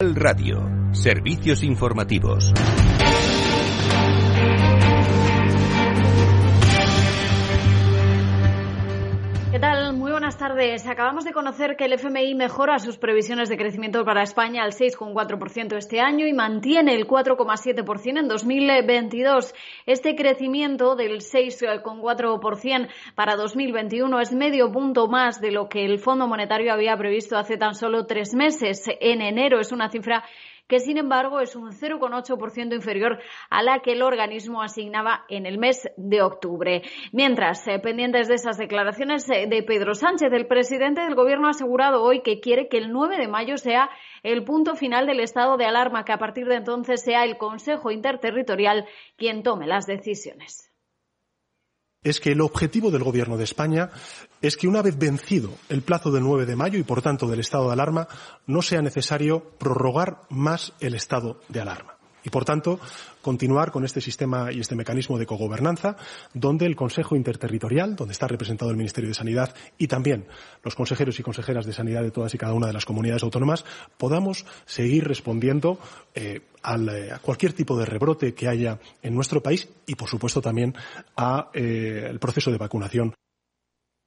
Radio, servicios informativos. Buenas tardes. Acabamos de conocer que el FMI mejora sus previsiones de crecimiento para España al 6,4% este año y mantiene el 4,7% en 2022. Este crecimiento del 6,4% para 2021 es medio punto más de lo que el Fondo Monetario había previsto hace tan solo tres meses. En enero es una cifra que sin embargo es un 0,8% inferior a la que el organismo asignaba en el mes de octubre. Mientras, eh, pendientes de esas declaraciones eh, de Pedro Sánchez, el presidente del Gobierno ha asegurado hoy que quiere que el 9 de mayo sea el punto final del estado de alarma, que a partir de entonces sea el Consejo Interterritorial quien tome las decisiones es que el objetivo del Gobierno de España es que una vez vencido el plazo del 9 de mayo y, por tanto, del estado de alarma, no sea necesario prorrogar más el estado de alarma y, por tanto, continuar con este sistema y este mecanismo de cogobernanza, donde el Consejo Interterritorial, donde está representado el Ministerio de Sanidad y también los consejeros y consejeras de Sanidad de todas y cada una de las comunidades autónomas, podamos seguir respondiendo eh, eh, a cualquier tipo de rebrote que haya en nuestro país y, por supuesto, también al eh, proceso de vacunación.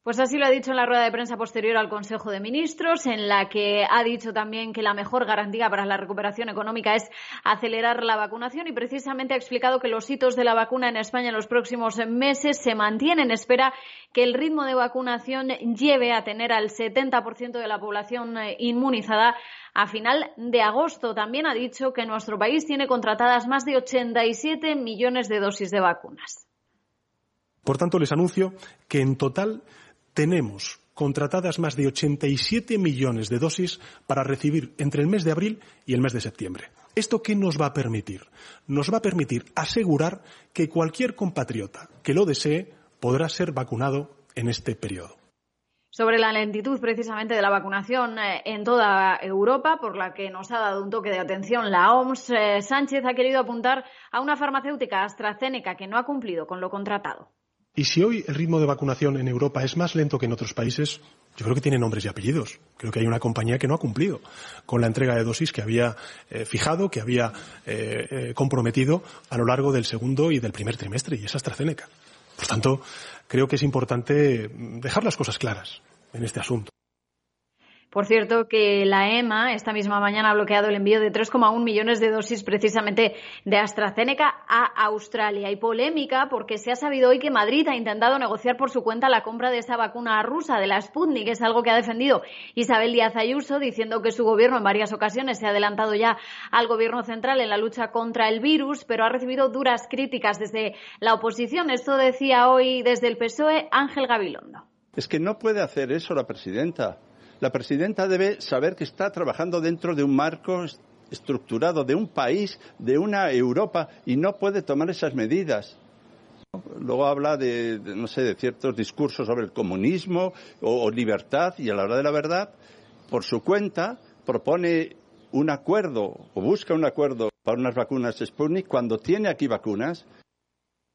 Pues así lo ha dicho en la rueda de prensa posterior al Consejo de Ministros, en la que ha dicho también que la mejor garantía para la recuperación económica es acelerar la vacunación y precisamente ha explicado que los hitos de la vacuna en España en los próximos meses se mantienen. Espera que el ritmo de vacunación lleve a tener al 70% de la población eh, inmunizada a final de agosto. También ha dicho que nuestro país tiene contratadas más de 87 millones de dosis de vacunas. Por tanto, les anuncio que en total tenemos contratadas más de 87 millones de dosis para recibir entre el mes de abril y el mes de septiembre. ¿Esto qué nos va a permitir? Nos va a permitir asegurar que cualquier compatriota que lo desee podrá ser vacunado en este periodo. Sobre la lentitud precisamente de la vacunación eh, en toda Europa, por la que nos ha dado un toque de atención la OMS, eh, Sánchez ha querido apuntar a una farmacéutica AstraZeneca que no ha cumplido con lo contratado. Y si hoy el ritmo de vacunación en Europa es más lento que en otros países, yo creo que tiene nombres y apellidos. Creo que hay una compañía que no ha cumplido con la entrega de dosis que había eh, fijado, que había eh, eh, comprometido a lo largo del segundo y del primer trimestre, y es AstraZeneca. Por tanto, creo que es importante dejar las cosas claras en este asunto. Por cierto, que la EMA esta misma mañana ha bloqueado el envío de 3,1 millones de dosis precisamente de AstraZeneca a Australia. Hay polémica porque se ha sabido hoy que Madrid ha intentado negociar por su cuenta la compra de esa vacuna rusa, de la Sputnik, es algo que ha defendido Isabel Díaz Ayuso, diciendo que su gobierno en varias ocasiones se ha adelantado ya al gobierno central en la lucha contra el virus, pero ha recibido duras críticas desde la oposición. Esto decía hoy desde el PSOE Ángel Gabilondo. Es que no puede hacer eso la presidenta la presidenta debe saber que está trabajando dentro de un marco estructurado, de un país, de una Europa, y no puede tomar esas medidas. Luego habla de, no sé, de ciertos discursos sobre el comunismo o, o libertad, y a la hora de la verdad, por su cuenta, propone un acuerdo o busca un acuerdo para unas vacunas Sputnik cuando tiene aquí vacunas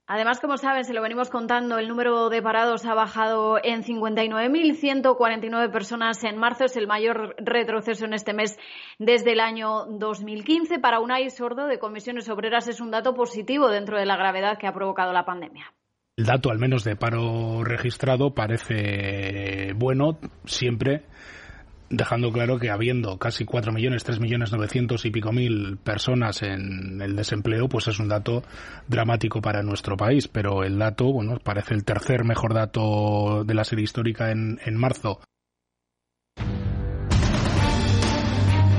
Además, como saben, se lo venimos contando, el número de parados ha bajado en 59.149 personas en marzo. Es el mayor retroceso en este mes desde el año 2015. Para Unai Sordo, de Comisiones Obreras, es un dato positivo dentro de la gravedad que ha provocado la pandemia. El dato, al menos de paro registrado, parece bueno siempre dejando claro que habiendo casi 4 millones, 3 millones 900 y pico mil personas en el desempleo, pues es un dato dramático para nuestro país. Pero el dato, bueno, parece el tercer mejor dato de la serie histórica en, en marzo.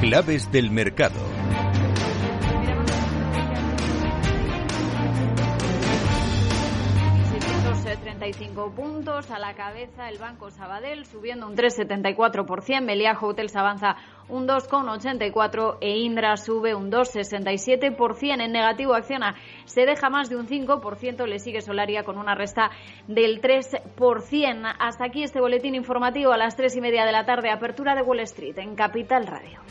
Claves del mercado. 35 puntos. A la cabeza el Banco Sabadell subiendo un 3,74%. Melia Hotels avanza un 2,84% e Indra sube un 2,67%. En negativo Acciona se deja más de un 5%. Le sigue Solaria con una resta del 3%. Hasta aquí este boletín informativo a las 3 y media de la tarde. Apertura de Wall Street en Capital Radio.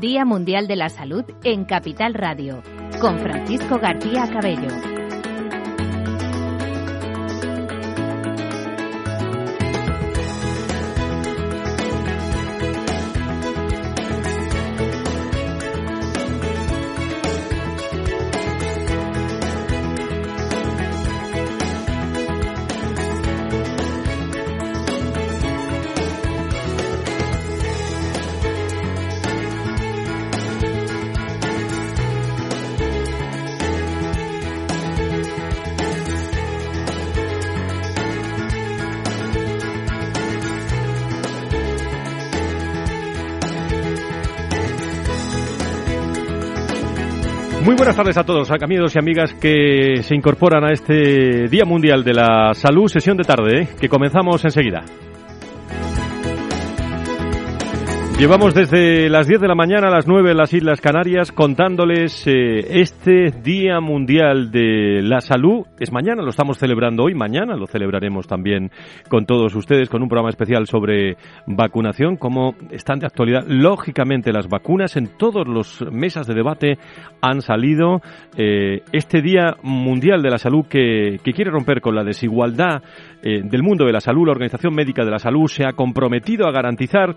Día Mundial de la Salud en Capital Radio, con Francisco García Cabello. Buenas tardes a todos, amigos y amigas que se incorporan a este Día Mundial de la Salud, sesión de tarde, ¿eh? que comenzamos enseguida. Llevamos desde las 10 de la mañana a las 9 en las Islas Canarias contándoles eh, este Día Mundial de la Salud. Es mañana, lo estamos celebrando hoy, mañana lo celebraremos también con todos ustedes con un programa especial sobre vacunación, como están de actualidad. Lógicamente las vacunas en todos los mesas de debate han salido. Eh, este Día Mundial de la Salud que, quiere romper con la desigualdad eh, del mundo de la salud, la Organización Médica de la Salud se ha comprometido a garantizar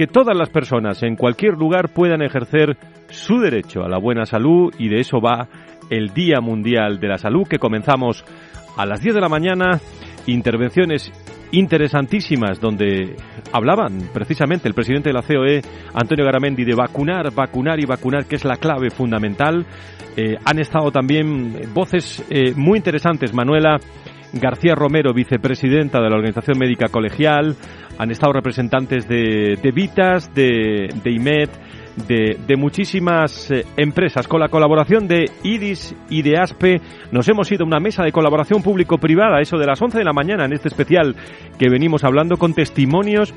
que todas las personas en cualquier lugar puedan ejercer su derecho a la buena salud y de eso va el Día Mundial de la Salud que comenzamos a las 10 de la mañana. Intervenciones interesantísimas donde hablaban precisamente el presidente de la COE, Antonio Garamendi, de vacunar, vacunar y vacunar, que es la clave fundamental. Eh, han estado también voces eh, muy interesantes. Manuela García Romero, vicepresidenta de la Organización Médica Colegial, han estado representantes de, Vitas, de, de IMED, de, muchísimas eh, empresas. Con la colaboración de IDIS y de ASPE nos hemos ido a una mesa de colaboración público-privada, eso de las 11 de la mañana en este especial que venimos hablando con testimonios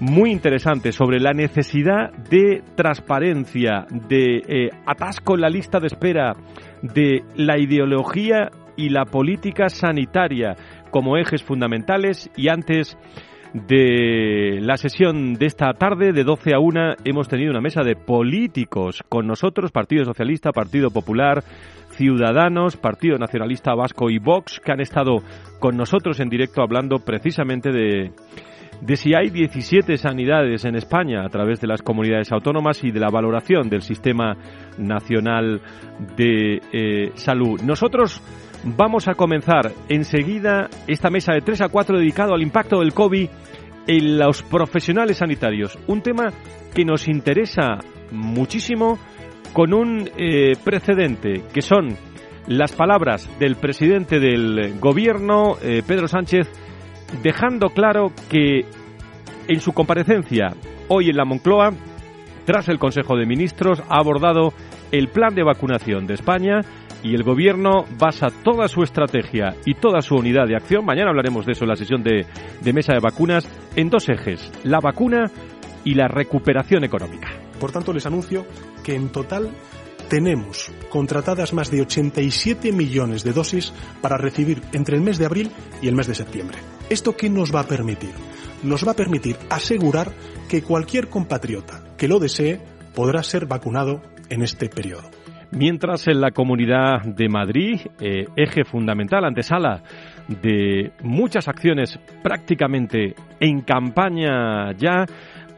muy interesantes sobre la necesidad de transparencia, de eh, atasco en la lista de espera, de la ideología y la política sanitaria como ejes fundamentales y antes de la sesión de esta tarde, de 12 a 1, hemos tenido una mesa de políticos con nosotros, Partido Socialista, Partido Popular, Ciudadanos, Partido Nacionalista Vasco y Vox, que han estado con nosotros en directo hablando precisamente de, de si hay 17 sanidades en España a través de las comunidades autónomas y de la valoración del sistema nacional de eh, salud. Nosotros Vamos a comenzar enseguida esta mesa de 3 a 4 dedicado al impacto del COVID en los profesionales sanitarios. Un tema que nos interesa muchísimo con un eh, precedente que son las palabras del presidente del gobierno, eh, Pedro Sánchez, dejando claro que en su comparecencia hoy en la Moncloa, tras el Consejo de Ministros, ha abordado el plan de vacunación de España y el gobierno basa toda su estrategia y toda su unidad de acción, mañana hablaremos de eso en la sesión de, mesa de vacunas, en dos ejes, la vacuna y la recuperación económica. Por tanto, les anuncio que en total tenemos contratadas más de 87 millones de dosis para recibir entre el mes de abril y el mes de septiembre. ¿Esto qué nos va a permitir? Nos va a permitir asegurar que cualquier compatriota que lo desee podrá ser vacunado en este periodo. Mientras en la Comunidad de Madrid, eh, eje fundamental, antesala de muchas acciones prácticamente en campaña ya,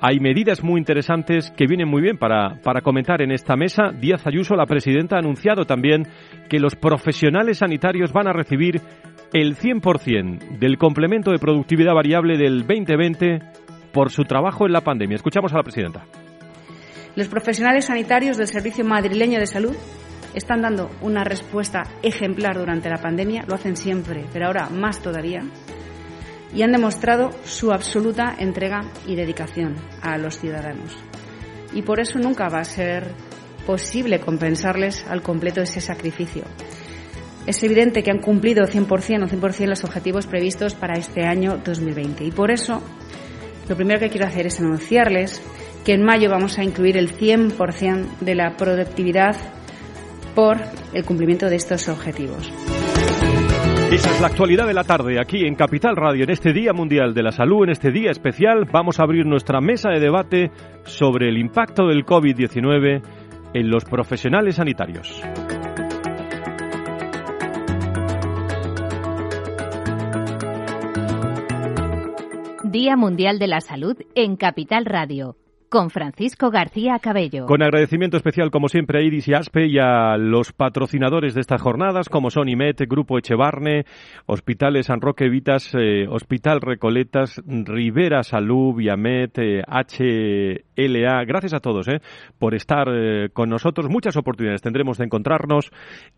hay medidas muy interesantes que vienen muy bien para, para comentar en esta mesa. Díaz Ayuso, la presidenta, ha anunciado también que los profesionales sanitarios van a recibir el 100% del complemento de productividad variable del 2020 por su trabajo en la pandemia. Escuchamos a la presidenta. Los profesionales sanitarios del Servicio Madrileño de Salud están dando una respuesta ejemplar durante la pandemia, lo hacen siempre, pero ahora más todavía, y han demostrado su absoluta entrega y dedicación a los ciudadanos. Y por eso nunca va a ser posible compensarles al completo ese sacrificio. Es evidente que han cumplido 100% o 100% los objetivos previstos para este año 2020 y por eso lo primero que quiero hacer es anunciarles que en mayo vamos a incluir el 100% de la productividad por el cumplimiento de estos objetivos. Esa es la actualidad de la tarde aquí en Capital Radio, en este Día Mundial de la Salud, en este día especial vamos a abrir nuestra mesa de debate sobre el impacto del COVID-19 en los profesionales sanitarios. Día Mundial de la Salud en Capital Radio con Francisco García Cabello. Con agradecimiento especial, como siempre, a Iris y Aspe y a los patrocinadores de estas jornadas, como son IMET, Grupo Echevarne, Hospitales San Roque Vitas, eh, Hospital Recoletas, Rivera Salud, Viamet, HLA. Gracias a todos eh, por estar eh, con nosotros. Muchas oportunidades tendremos de encontrarnos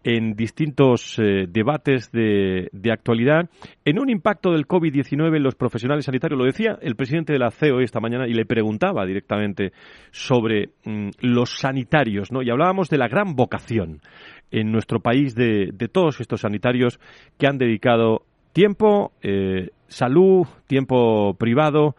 en distintos debates de, de, actualidad. En un impacto del COVID-19 en los profesionales sanitarios, lo decía el presidente de la CEO esta mañana y le preguntaba directamente sobre mm, los sanitarios, ¿no? Y hablábamos de la gran vocación en nuestro país de, todos estos sanitarios que han dedicado tiempo, eh, salud, tiempo privado,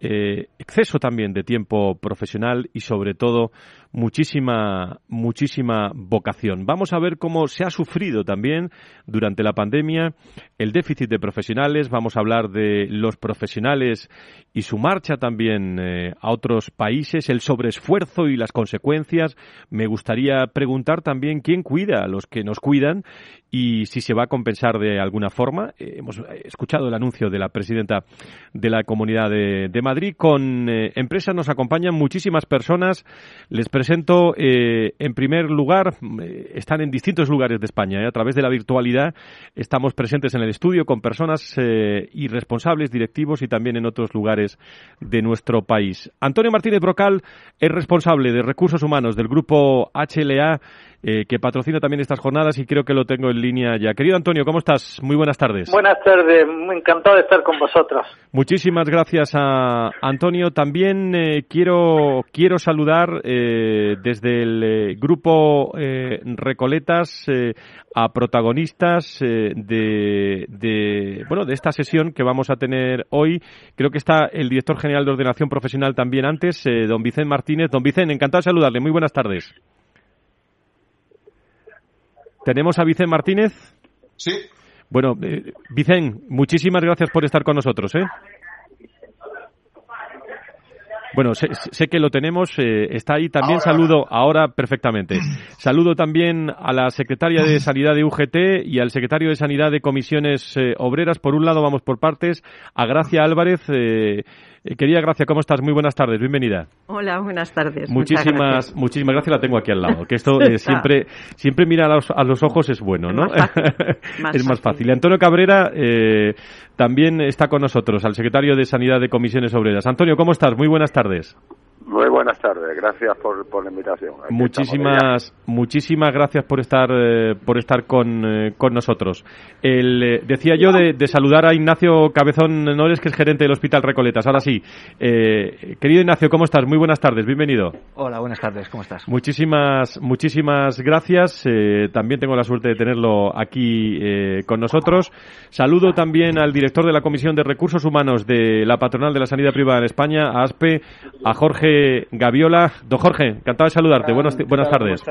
eh, exceso también de tiempo profesional y sobre todo muchísima, muchísima vocación. Vamos a ver cómo se ha sufrido también durante la pandemia el déficit de profesionales. Vamos a hablar de los profesionales y su marcha también eh, a otros países, el sobreesfuerzo y las consecuencias. Me gustaría preguntar también quién cuida a los que nos cuidan y si se va a compensar de alguna forma. Eh, hemos escuchado el anuncio de la presidenta de la Comunidad de, Madrid. Con eh, empresas nos acompañan muchísimas personas. Les presento, eh, en primer lugar, eh, están en distintos lugares de España. Eh, a través de la virtualidad estamos presentes en el estudio con personas y responsables, directivos y también en otros lugares de nuestro país. Antonio Martínez Brocal es responsable de recursos humanos del grupo HLA eh, que patrocina también estas jornadas y creo que lo tengo en línea ya. Querido Antonio, ¿cómo estás? Muy buenas tardes. Buenas tardes, muy encantado de estar con vosotros. Muchísimas gracias a Antonio. También eh, quiero, quiero saludar eh, desde el grupo Recoletas a protagonistas de, de, bueno, de esta sesión que vamos a tener hoy. Creo que está el director general de ordenación profesional también antes, don Vicente Martínez. Don Vicente, encantado de saludarle. Muy buenas tardes. ¿Tenemos a Vicente Martínez? Sí. Bueno, eh, Vicente, muchísimas gracias por estar con nosotros. ¿eh? Bueno, sé, que lo tenemos, eh, está ahí. También saludo ahora perfectamente. Saludo también a la secretaria de Sanidad de UGT y al secretario de Sanidad de Comisiones eh, Obreras. Por un lado, vamos por partes. A Gracia Álvarez, eh, eh, querida Gracia, ¿cómo estás? Muy buenas tardes, bienvenida. Hola, buenas tardes. Muchísimas, gracias. muchísimas gracias, la tengo aquí al lado. Que esto eh, siempre, siempre mira a los, ojos es bueno, ¿no? es más fácil. Y Antonio Cabrera eh, también está con nosotros, al secretario de Sanidad de Comisiones Obreras. Antonio, ¿cómo estás? Muy buenas tardes tardes. Muy buenas tardes, gracias por, por la invitación. muchísimas, muchísimas gracias por estar eh, por estar con, eh, con nosotros. El, eh, decía yo de, saludar a Ignacio Cabezón Nores, que es gerente del Hospital Recoletas. Ahora sí, querido Ignacio, ¿cómo estás? Muy buenas tardes, bienvenido. Hola, buenas tardes, ¿cómo estás? Muchísimas, muchísimas gracias. también tengo la suerte de tenerlo aquí con nosotros. Saludo también al director de la Comisión de Recursos Humanos de la Patronal de la Sanidad Privada en España, a ASPE, a Jorge Gaviola. Don Jorge, encantado de saludarte. buenas, buenas tardes.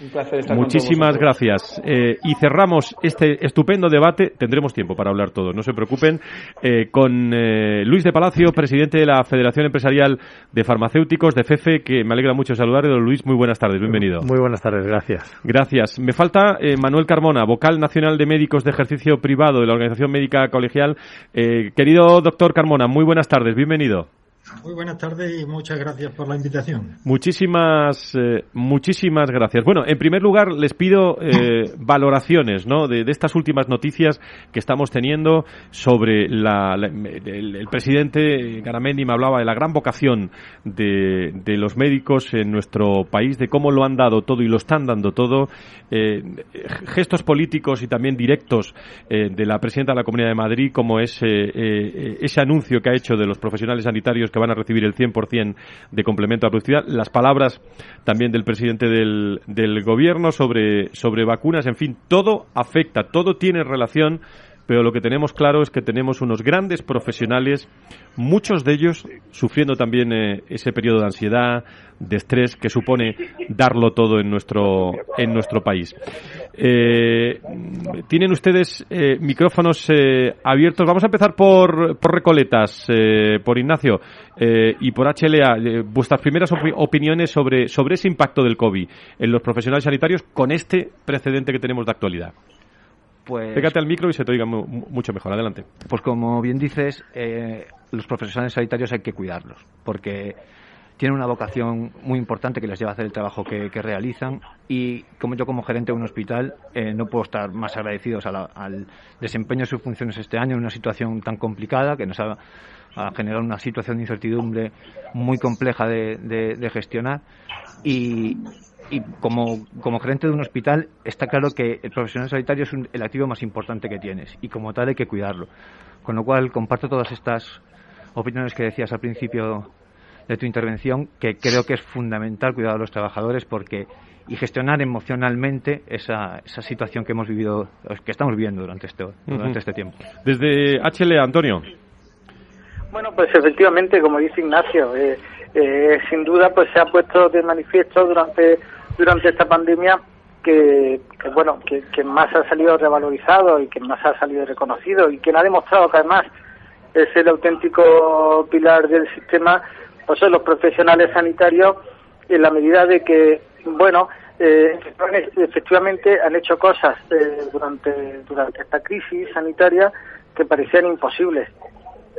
Un placer estar Muchísimas gracias. Eh, y cerramos este estupendo debate. Tendremos tiempo para hablar todos, no se preocupen. Eh, con eh, Luis de Palacio, presidente de la Federación Empresarial de Farmacéuticos de FEFE, que me alegra mucho saludarle. Don Luis, muy buenas tardes. Bienvenido. Muy buenas tardes, gracias. Gracias. Me falta Manuel Carmona, vocal nacional de médicos de ejercicio privado de la Organización Médica Colegial. querido doctor Carmona, muy buenas tardes. Bienvenido. Muy buenas tardes y muchas gracias por la invitación. Muchísimas, eh, muchísimas gracias. Bueno, en primer lugar les pido eh, valoraciones ¿no? de, estas últimas noticias que estamos teniendo sobre la, el, presidente Garamendi me hablaba de la gran vocación de, de, los médicos en nuestro país, de cómo lo han dado todo y lo están dando todo. Eh, gestos políticos y también directos de la presidenta de la Comunidad de Madrid, como es ese anuncio que ha hecho de los profesionales sanitarios que van a recibir el 100% de complemento a productividad. Las palabras también del presidente del, del gobierno sobre, sobre vacunas, en fin, todo afecta, todo tiene relación pero lo que tenemos claro es que tenemos unos grandes profesionales, muchos de ellos sufriendo también eh, ese periodo de ansiedad, de estrés que supone darlo todo en nuestro, en nuestro país. Eh, tienen ustedes eh, micrófonos abiertos. Vamos a empezar por, por Recoletas, por Ignacio y por HLA. vuestras primeras opiniones sobre, sobre ese impacto del COVID en los profesionales sanitarios con este precedente que tenemos de actualidad. Pues, Pégate al micro y se te oiga mucho mejor. Adelante. Pues como bien dices, eh, los profesionales sanitarios hay que cuidarlos, porque tienen una vocación muy importante que les lleva a hacer el trabajo que, realizan y como yo como gerente de un hospital eh, no puedo estar más agradecidos al desempeño de sus funciones este año en una situación tan complicada que nos ha, generado una situación de incertidumbre muy compleja de gestionar y, y como, como gerente de un hospital está claro que el profesional sanitario es el activo más importante que tienes y como tal hay que cuidarlo. Con lo cual comparto todas estas opiniones que decías al principio de tu intervención, que creo que es fundamental cuidar a los trabajadores porque y gestionar emocionalmente esa, esa situación que hemos vivido, que estamos viviendo durante este, durante este tiempo. Desde HL, Antonio. Bueno, pues efectivamente, como dice Ignacio, eh, eh, sin duda pues se ha puesto de manifiesto durante durante esta pandemia que, bueno que, más ha salido revalorizado y que más ha salido reconocido y quien ha demostrado que además es el auténtico pilar del sistema pues son los profesionales sanitarios en la medida de que bueno eh, efectivamente han hecho cosas eh, durante durante esta crisis sanitaria que parecían imposibles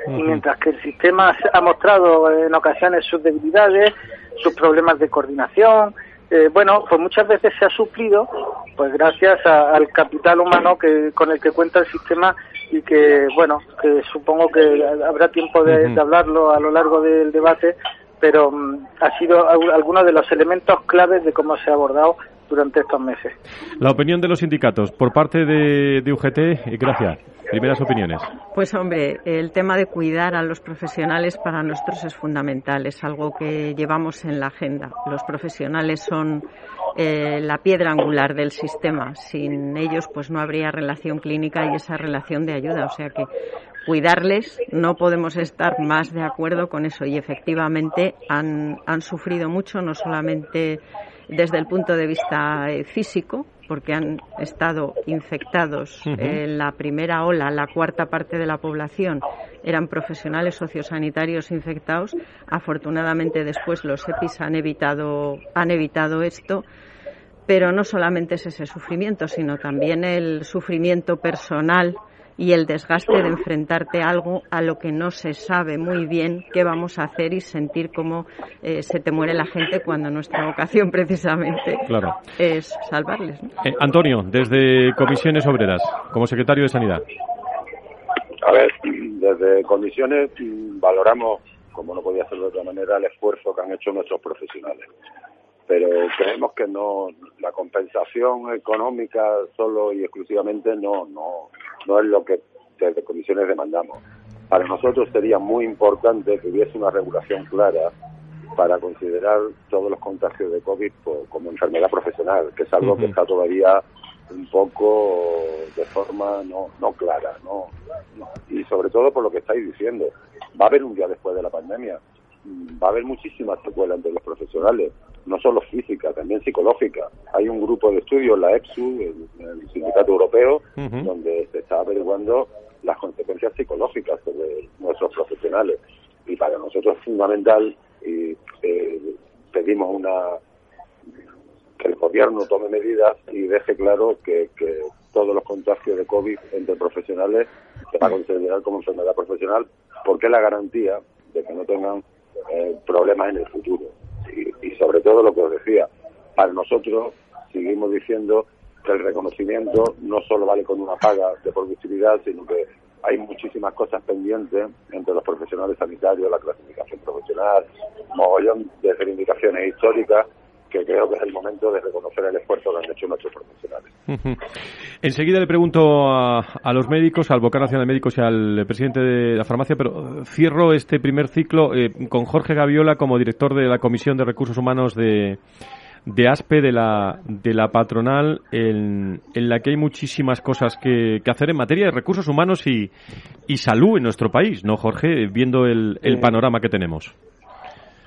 y mientras que el sistema ha mostrado en ocasiones sus debilidades sus problemas de coordinación eh, bueno, pues muchas veces se ha suplido, pues gracias al capital humano que con el que cuenta el sistema y que, bueno, que supongo que habrá tiempo de, hablarlo a lo largo del debate, pero mm, ha sido alguno de los elementos claves de cómo se ha abordado durante estos meses. La opinión de los sindicatos por parte de, de UGT, gracias. Primeras opiniones. Pues hombre, el tema de cuidar a los profesionales para nosotros es fundamental, es algo que llevamos en la agenda. Los profesionales son eh, la piedra angular del sistema. Sin ellos, pues no habría relación clínica y esa relación de ayuda. O sea que cuidarles no podemos estar más de acuerdo con eso. Y efectivamente han, han sufrido mucho, no solamente desde el punto de vista eh, físico, porque han estado infectados en la primera ola, la cuarta parte de la población eran profesionales sociosanitarios infectados. Afortunadamente después los EPIs han evitado, han evitado esto, pero no solamente es ese sufrimiento, sino también el sufrimiento personal y el desgaste de enfrentarte a algo a lo que no se sabe muy bien qué vamos a hacer y sentir cómo eh, se te muere la gente cuando nuestra vocación precisamente es salvarles. Eh, Antonio, desde Comisiones Obreras, como secretario de Sanidad. A ver, desde Comisiones valoramos, como no podía ser de otra manera, el esfuerzo que han hecho nuestros profesionales pero creemos que no la compensación económica solo y exclusivamente no no no es lo que desde comisiones demandamos. Para nosotros sería muy importante que hubiese una regulación clara para considerar todos los contagios de COVID como enfermedad profesional, que es algo que está todavía un poco de forma no, no clara, ¿no? Y sobre todo por lo que estáis diciendo, va a haber un día después de la pandemia, va a haber muchísimas secuelas entre los profesionales, no solo física, también psicológica. Hay un grupo de estudios, la EPSU, el, Sindicato Europeo, donde se está averiguando las consecuencias psicológicas de nuestros profesionales. Y para nosotros es fundamental y eh, pedimos una que el gobierno tome medidas y deje claro que, que todos los contagios de COVID entre profesionales se va a considerar como enfermedad profesional porque es la garantía de que no tengan eh, problemas en el futuro. Y, sobre todo lo que os decía, para nosotros seguimos diciendo que el reconocimiento no solo vale con una paga de productividad, sino que hay muchísimas cosas pendientes entre los profesionales sanitarios, la clasificación profesional, mogollón de reivindicaciones históricas que creo que es el momento de reconocer el esfuerzo que han hecho nuestros profesionales. Enseguida le pregunto a, los médicos, al vocal nacional de médicos y al presidente de la farmacia, pero eh, cierro este primer ciclo eh, con Jorge Gaviola como director de la Comisión de Recursos Humanos de, de ASPE, de la, de la patronal, en, en la que hay muchísimas cosas que, que, hacer en materia de recursos humanos y, y salud en nuestro país, ¿no, Jorge? Viendo el, el panorama que tenemos.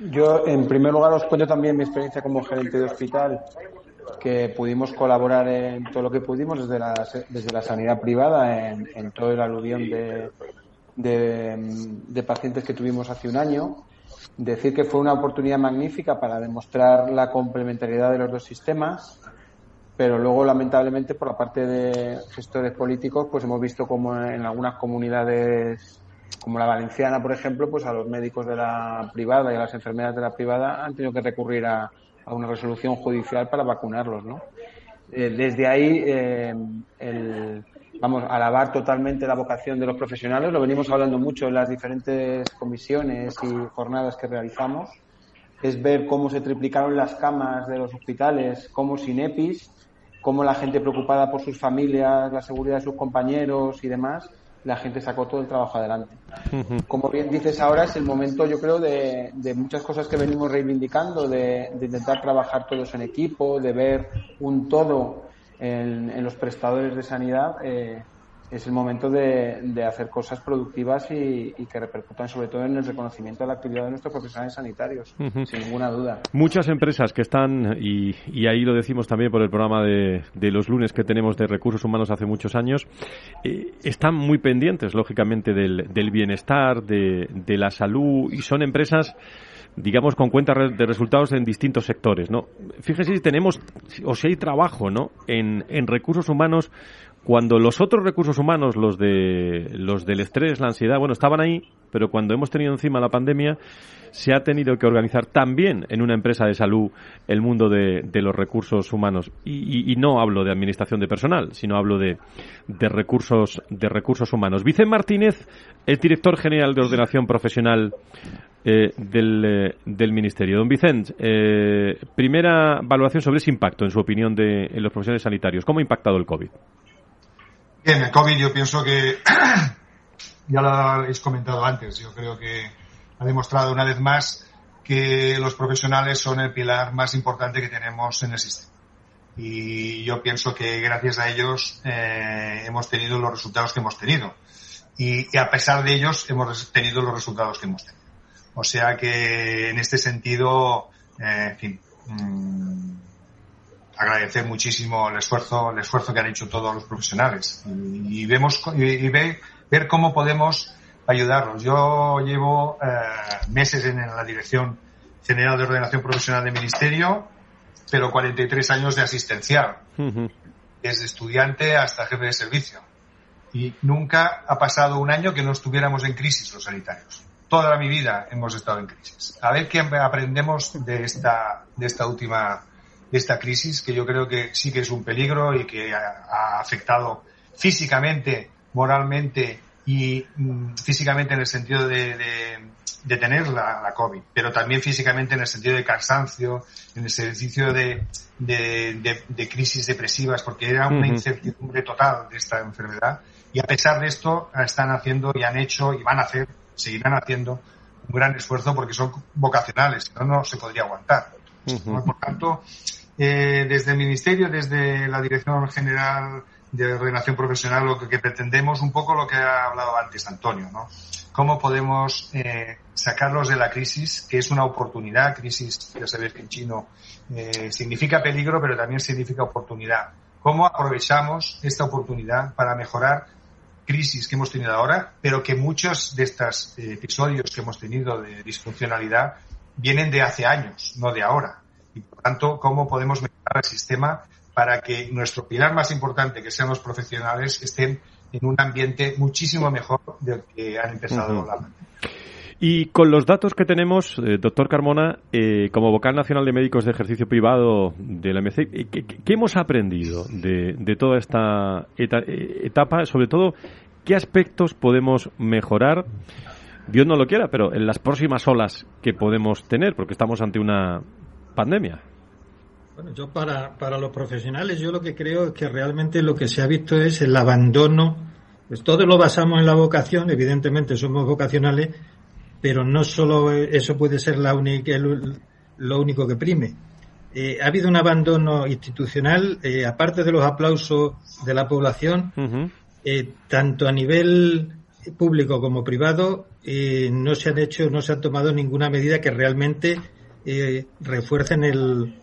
Yo, en primer lugar, os cuento también mi experiencia como gerente de hospital, que pudimos colaborar en todo lo que pudimos desde la, desde la sanidad privada, en, todo el aluvión de, de, de pacientes que tuvimos hace un año. Decir que fue una oportunidad magnífica para demostrar la complementariedad de los dos sistemas, pero luego, lamentablemente, por la parte de gestores políticos, pues hemos visto como en algunas comunidades, como la valenciana, por ejemplo, pues a los médicos de la privada y a las enfermeras de la privada han tenido que recurrir a, una resolución judicial para vacunarlos, ¿no? Eh, desde ahí, eh, vamos, alabar totalmente la vocación de los profesionales. Lo venimos hablando mucho en las diferentes comisiones y jornadas que realizamos. Es ver cómo se triplicaron las camas de los hospitales, cómo sin EPIs, cómo la gente preocupada por sus familias, la seguridad de sus compañeros y demás, la gente sacó todo el trabajo adelante. Como bien dices ahora, es el momento, yo creo, de, de muchas cosas que venimos reivindicando, de, de, intentar trabajar todos en equipo, de ver un todo en, en los prestadores de sanidad, eh, es el momento de, de hacer cosas productivas y, y, que repercutan sobre todo en el reconocimiento de la actividad de nuestros profesionales sanitarios, uh -huh. sin ninguna duda. Muchas empresas que están, y, y, ahí lo decimos también por el programa de, de, los lunes que tenemos de recursos humanos hace muchos años, eh, están muy pendientes, lógicamente, del, del bienestar, de, de la salud, y son empresas digamos, con cuenta de resultados en distintos sectores, ¿no? Fíjese si tenemos, o si hay trabajo, ¿no? En, en recursos humanos, cuando los otros recursos humanos, los de, los del estrés, la ansiedad, bueno, estaban ahí, pero cuando hemos tenido encima la pandemia, se ha tenido que organizar también en una empresa de salud el mundo de, de los recursos humanos. Y, y, no hablo de administración de personal, sino hablo de, de, recursos, de recursos humanos. Vicente Martínez, el director general de ordenación profesional eh, del, eh, Ministerio. Don Vicente, eh, primera valoración sobre ese impacto, en su opinión, de, en los profesionales sanitarios. ¿Cómo ha impactado el COVID? Bien, el COVID yo pienso que, ya lo habéis comentado antes, yo creo que ha demostrado una vez más que los profesionales son el pilar más importante que tenemos en el sistema. Y yo pienso que gracias a ellos eh, hemos tenido los resultados que hemos tenido. Y, a pesar de ellos hemos tenido los resultados que hemos tenido. O sea que en este sentido, eh, en fin, mmm, agradecer muchísimo el esfuerzo, el esfuerzo que han hecho todos los profesionales y, y vemos y, y ve, ver cómo podemos ayudarlos. Yo llevo eh, meses en la Dirección General de Ordenación Profesional del Ministerio, pero 43 años de asistencial, uh -huh. desde estudiante hasta jefe de servicio. Y nunca ha pasado un año que no estuviéramos en crisis los sanitarios toda mi vida hemos estado en crisis. A ver qué aprendemos de esta, de esta última, de esta crisis, que yo creo que sí que es un peligro y que ha, ha afectado físicamente, moralmente y mm, físicamente en el sentido de, de, de tener la, la, COVID, pero también físicamente en el sentido de cansancio, en el ejercicio de, de, crisis depresivas, porque era una uh -huh. incertidumbre total de esta enfermedad. Y a pesar de esto, están haciendo y han hecho y van a hacer seguirán haciendo un gran esfuerzo porque son vocacionales, no, no se podría aguantar. Uh -huh. Por tanto, eh, desde el Ministerio, desde la Dirección General de Ordenación Profesional, lo que, pretendemos, un poco lo que ha hablado antes Antonio, ¿no? Cómo podemos eh, sacarlos de la crisis, que es una oportunidad, crisis, ya sabéis que en chino eh, significa peligro, pero también significa oportunidad. ¿Cómo aprovechamos esta oportunidad para mejorar crisis que hemos tenido ahora, pero que muchos de estos episodios que hemos tenido de disfuncionalidad vienen de hace años, no de ahora. Y por tanto, ¿cómo podemos mejorar el sistema para que nuestro pilar más importante, que sean los profesionales, estén en un ambiente muchísimo mejor del que han empezado uh -huh. la pandemia? Y con los datos que tenemos, eh, doctor Carmona, eh, como vocal nacional de médicos de ejercicio privado de la MC, eh, ¿qué, qué hemos aprendido de, de toda esta eh, etapa? Sobre todo, ¿qué aspectos podemos mejorar? Dios no lo quiera, pero en las próximas olas que podemos tener, porque estamos ante una pandemia. Bueno, yo para, para los profesionales, yo lo que creo es que realmente lo que se ha visto es el abandono. Pues todo lo basamos en la vocación, evidentemente somos vocacionales, pero no solo eso puede ser la única, lo único que prime. ha habido un abandono institucional, aparte de los aplausos de la población, tanto a nivel público como privado, no se han hecho, no se han tomado ninguna medida que realmente refuercen el,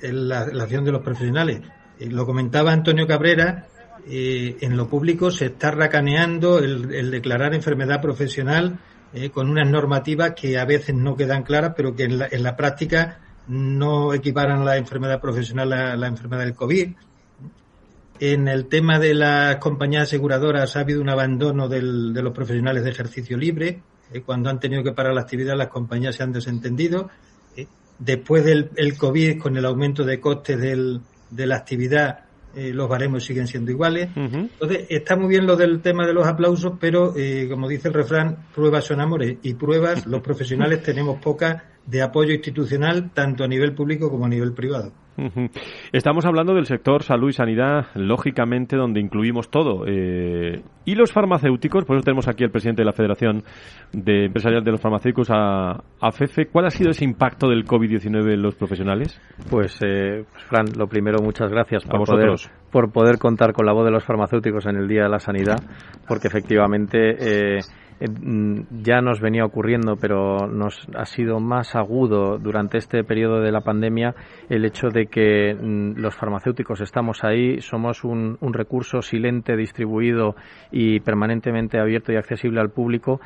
la, acción de los profesionales. lo comentaba Antonio Cabrera, en lo público se está racaneando el, declarar enfermedad profesional eh, con unas normativas que a veces no quedan claras, pero que en la, en la práctica no equiparan la enfermedad profesional a la enfermedad del COVID. En el tema de las compañías aseguradoras ha habido un abandono del, de los profesionales de ejercicio libre. Eh, cuando han tenido que parar la actividad, las compañías se han desentendido. Después del el COVID, con el aumento de costes del, de la actividad, eh, los baremos siguen siendo iguales. Entonces, está muy bien lo del tema de los aplausos, pero eh, como dice el refrán, pruebas son amores y pruebas los profesionales tenemos pocas de apoyo institucional tanto a nivel público como a nivel privado. Estamos hablando del sector salud y sanidad, lógicamente, donde incluimos todo. Eh, y los farmacéuticos, por eso tenemos aquí al presidente de la Federación de Empresarial de los Farmacéuticos, a, a FEFE. ¿Cuál ha sido ese impacto del COVID-19 en los profesionales? Pues, eh, pues, Fran, lo primero, muchas gracias por poder, por poder contar con la voz de los farmacéuticos en el Día de la Sanidad, porque efectivamente. Eh, ya nos venía ocurriendo, pero nos ha sido más agudo durante este periodo de la pandemia el hecho de que mm, los farmacéuticos estamos ahí, somos un, un recurso silente, distribuido y permanentemente abierto y accesible al público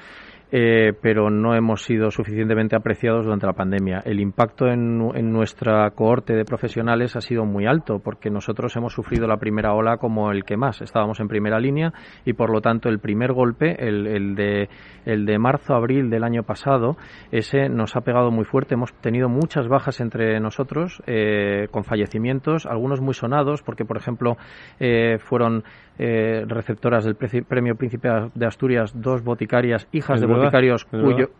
eh, pero no hemos sido suficientemente apreciados durante la pandemia. El impacto en, nuestra cohorte de profesionales ha sido muy alto porque nosotros hemos sufrido la primera ola como el que más. Estábamos en primera línea y por lo tanto el primer golpe, el, de, el de marzo-abril del año pasado, ese nos ha pegado muy fuerte. Hemos tenido muchas bajas entre nosotros eh, con fallecimientos, algunos muy sonados porque, por ejemplo, eh, fueron eh, receptoras del Premio Príncipe de Asturias, dos boticarias, hijas de boticarios, cuyo,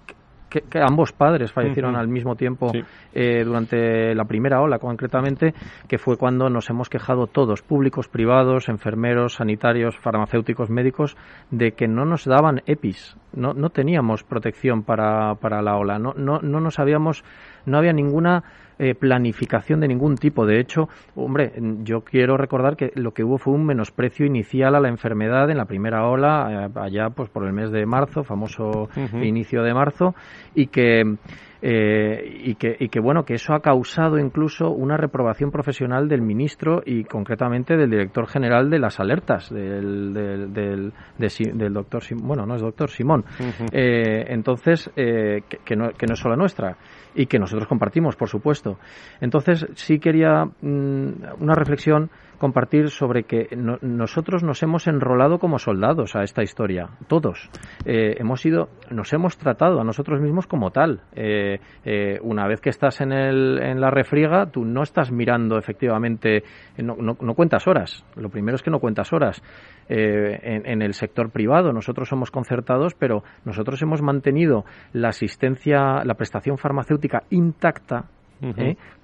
que, ambos padres fallecieron al mismo tiempo eh, durante la primera ola, concretamente, que fue cuando nos hemos quejado todos, públicos, privados, enfermeros, sanitarios, farmacéuticos, médicos, de que no nos daban EPIs, no, no teníamos protección para, para la ola, no, no, no nos habíamos, no había ninguna eh, planificación de ningún tipo. De hecho, hombre, yo quiero recordar que lo que hubo fue un menosprecio inicial a la enfermedad en la primera ola, eh, allá pues por el mes de marzo, famoso inicio de marzo, y que eh, y, que, y que bueno que eso ha causado incluso una reprobación profesional del ministro y concretamente del director general de las alertas del, del, del, doctor bueno no es doctor Simón. Entonces que, no, que no es solo nuestra y que nosotros compartimos, por supuesto. Entonces, sí quería mm, una reflexión compartir sobre que nosotros nos hemos enrolado como soldados a esta historia, todos. Eh, hemos sido, nos hemos tratado a nosotros mismos como tal. Eh, eh, una vez que estás en, el, en la refriega, tú no estás mirando efectivamente, no, no, cuentas horas. Lo primero es que no cuentas horas. En, en, el sector privado nosotros somos concertados, pero nosotros hemos mantenido la asistencia, la prestación farmacéutica intacta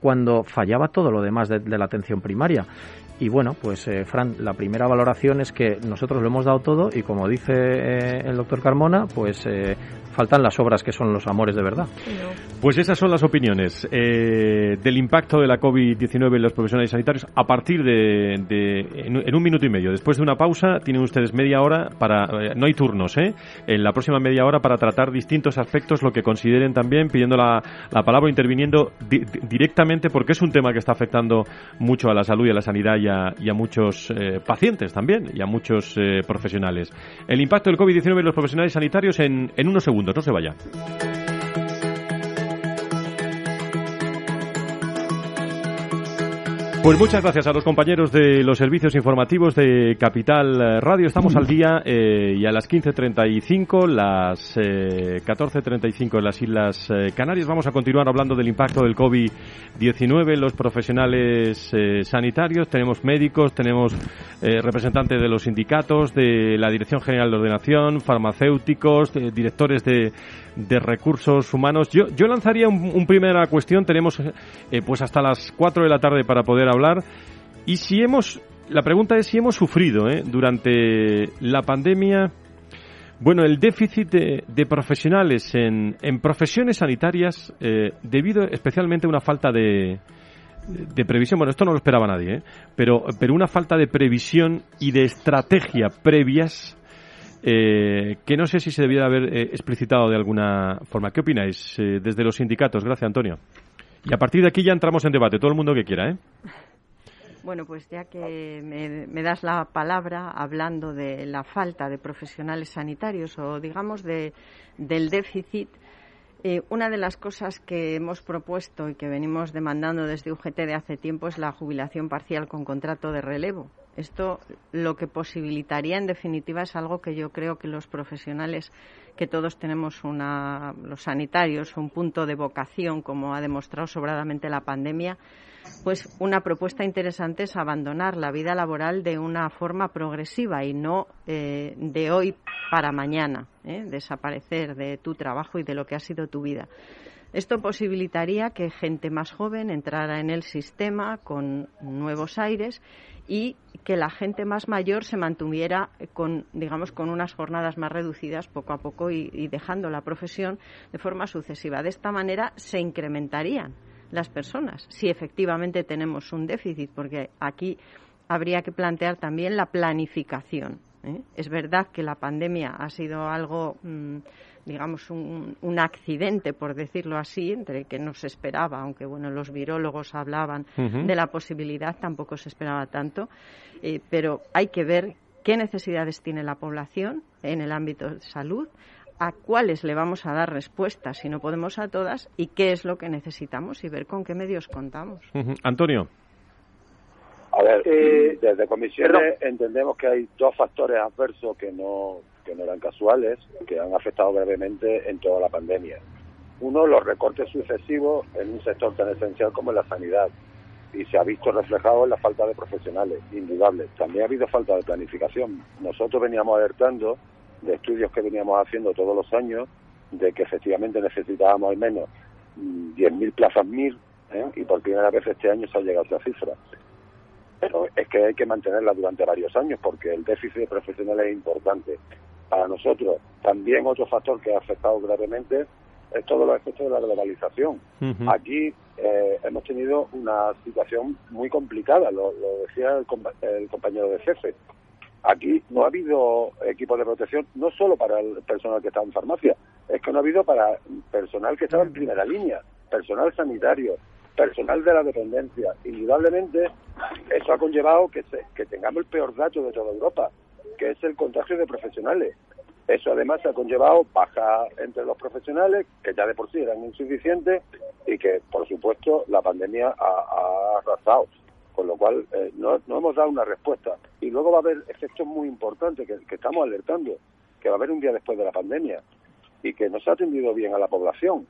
cuando fallaba todo lo demás de, la atención primaria. Y bueno, pues eh, Fran, la primera valoración es que nosotros lo hemos dado todo y como dice eh, el doctor Carmona, pues eh, faltan las obras que son los amores de verdad. Pues esas son las opiniones del impacto de la COVID-19 en los profesionales sanitarios a partir de, en, un minuto y medio. Después de una pausa tienen ustedes media hora para, no hay turnos, ¿eh? En la próxima media hora para tratar distintos aspectos, lo que consideren también, pidiendo la, la palabra, interviniendo directamente porque es un tema que está afectando mucho a la salud y a la sanidad y a, muchos eh, pacientes también y a muchos eh, profesionales. El impacto del COVID-19 en los profesionales sanitarios en, en unos segundos, no se vaya. Pues muchas gracias a los compañeros de los servicios informativos de Capital Radio. Estamos al día eh, y a las 15.35, las eh, 14.35 en las Islas eh, Canarias. Vamos a continuar hablando del impacto del COVID-19 en los profesionales eh, sanitarios. Tenemos médicos, tenemos representantes de los sindicatos, de la Dirección General de Ordenación, farmacéuticos, directores de de recursos humanos. Yo, yo lanzaría un, primera cuestión. Tenemos eh, pues hasta las 4 de la tarde para poder hablar. Y si hemos, la pregunta es si hemos sufrido eh, durante la pandemia, bueno, el déficit de, profesionales en, en, profesiones sanitarias eh, debido especialmente a una falta de, de previsión, bueno, esto no lo esperaba nadie, ¿eh? pero, pero una falta de previsión y de estrategia previas eh, que no sé si se debiera haber eh, explicitado de alguna forma. ¿Qué opináis eh, desde los sindicatos? Gracias, Antonio. Y a partir de aquí ya entramos en debate, todo el mundo que quiera, ¿eh? Bueno, pues ya que me, das la palabra hablando de la falta de profesionales sanitarios o digamos de, del déficit, eh, una de las cosas que hemos propuesto y que venimos demandando desde UGT de hace tiempo es la jubilación parcial con contrato de relevo. Esto lo que posibilitaría, en definitiva, es algo que yo creo que los profesionales, que todos tenemos una, los sanitarios, un punto de vocación, como ha demostrado sobradamente la pandemia, pues una propuesta interesante es abandonar la vida laboral de una forma progresiva y no eh, de hoy para mañana, ¿eh? desaparecer de tu trabajo y de lo que ha sido tu vida. Esto posibilitaría que gente más joven entrara en el sistema con nuevos aires y que la gente más mayor se mantuviera con, digamos, con unas jornadas más reducidas poco a poco y, dejando la profesión de forma sucesiva. De esta manera se incrementarían las personas si efectivamente tenemos un déficit, porque aquí habría que plantear también la planificación. ¿eh? Es verdad que la pandemia ha sido algo. Mm, digamos, un, un, accidente, por decirlo así, entre que no se esperaba, aunque bueno, los virólogos hablaban de la posibilidad, tampoco se esperaba tanto, eh, pero hay que ver qué necesidades tiene la población en el ámbito de salud, a cuáles le vamos a dar respuesta si no podemos a todas y qué es lo que necesitamos y ver con qué medios contamos. Antonio. A ver, eh, desde comisiones entendemos que hay dos factores adversos que no que no eran casuales, que han afectado gravemente en toda la pandemia. Uno, los recortes sucesivos en un sector tan esencial como la sanidad, y se ha visto reflejado en la falta de profesionales, indudable. También ha habido falta de planificación. Nosotros veníamos alertando de estudios que veníamos haciendo todos los años de que efectivamente necesitábamos al menos 10.000 mm, plazas MIR ¿eh? y por primera vez este año se ha llegado a esa cifra. Pero es que hay que mantenerla durante varios años porque el déficit de profesionales es importante para nosotros. También otro factor que ha afectado gravemente es todos los efectos de la globalización. Aquí eh, hemos tenido una situación muy complicada, lo, decía el, compañero de jefe. Aquí no ha habido equipos de protección, no solo para el personal que estaba en farmacia, es que no ha habido para personal que estaba en primera línea, personal sanitario, personal de la dependencia. Indudablemente, eso ha conllevado que, que tengamos el peor dato de toda Europa que es el contagio de profesionales. Eso además ha conllevado baja entre los profesionales, que ya de por sí eran insuficientes, y que, por supuesto, la pandemia ha, arrasado. Con lo cual, eh, no, hemos dado una respuesta. Y luego va a haber efectos muy importantes que, estamos alertando, que va a haber un día después de la pandemia, y que no se ha atendido bien a la población,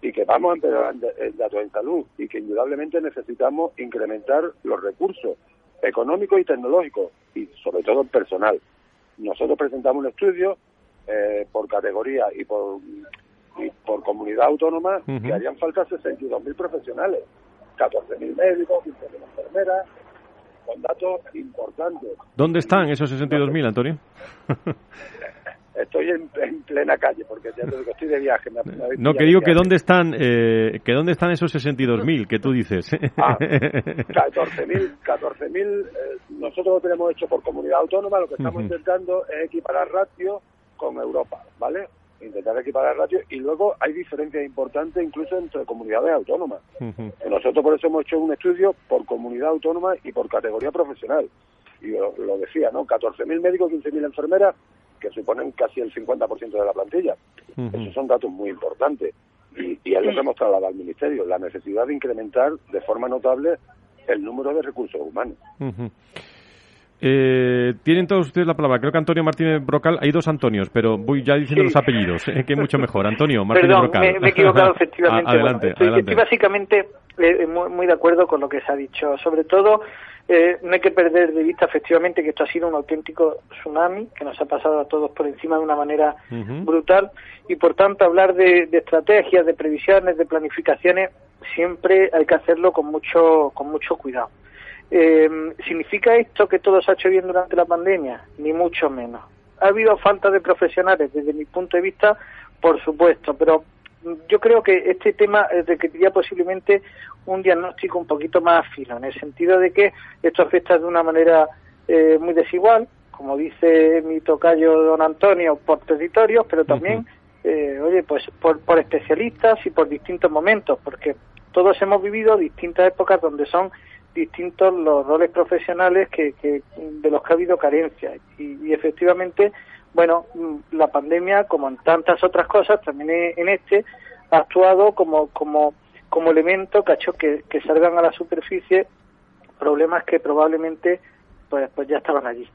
y que vamos a empeorar el dato en salud, y que indudablemente necesitamos incrementar los recursos económico y tecnológico y sobre todo personal. Nosotros presentamos un estudio eh, por categoría y por, y por comunidad autónoma que harían falta 62.000 profesionales, 14.000 médicos, 15.000 enfermeras, con datos importantes. ¿Dónde están esos 62.000, Antonio? estoy en, plena calle porque ya que estoy de viaje. no, que digo que dónde están, eh, que dónde están esos 62.000 que tú dices. Ah, 14.000, 14.000 eh, nosotros lo tenemos hecho por comunidad autónoma, lo que estamos intentando es equiparar ratio con Europa, ¿vale? Intentar equiparar ratio y luego hay diferencias importantes incluso entre comunidades autónomas. Nosotros por eso hemos hecho un estudio por comunidad autónoma y por categoría profesional. Y lo, lo decía, ¿no? 14.000 médicos, 15.000 enfermeras, que suponen casi el 50% de la plantilla. Esos son datos muy importantes. Y, y es lo que hemos trasladado al Ministerio, la necesidad de incrementar de forma notable el número de recursos humanos. Eh, tienen todos ustedes la palabra. Creo que Antonio Martínez Brocal, hay dos Antonios, pero voy ya diciendo los apellidos, eh, que es mucho mejor. Antonio Martínez Brocal. Me, me, he equivocado efectivamente. adelante, estoy, básicamente eh, muy, muy, de acuerdo con lo que se ha dicho. Sobre todo, eh, no hay que perder de vista efectivamente que esto ha sido un auténtico tsunami que nos ha pasado a todos por encima de una manera brutal y por tanto hablar de, de, estrategias, de previsiones, de planificaciones siempre hay que hacerlo con mucho con mucho cuidado. Eh, ¿Significa esto que todo se ha hecho bien durante la pandemia? Ni mucho menos. ¿Ha habido falta de profesionales desde mi punto de vista? Por supuesto, pero yo creo que este tema requeriría posiblemente un diagnóstico un poquito más fino, en el sentido de que esto afecta de una manera eh, muy desigual, como dice mi tocayo don Antonio, por territorios, pero también, eh, oye, pues por, por especialistas y por distintos momentos, porque todos hemos vivido distintas épocas donde son distintos los roles profesionales que, que de los que ha habido carencia y, y, efectivamente bueno mm, la pandemia como en tantas otras cosas también en este ha actuado como como como elemento que ha hecho que, que salgan a la superficie problemas que probablemente pues pues ya estaban allí.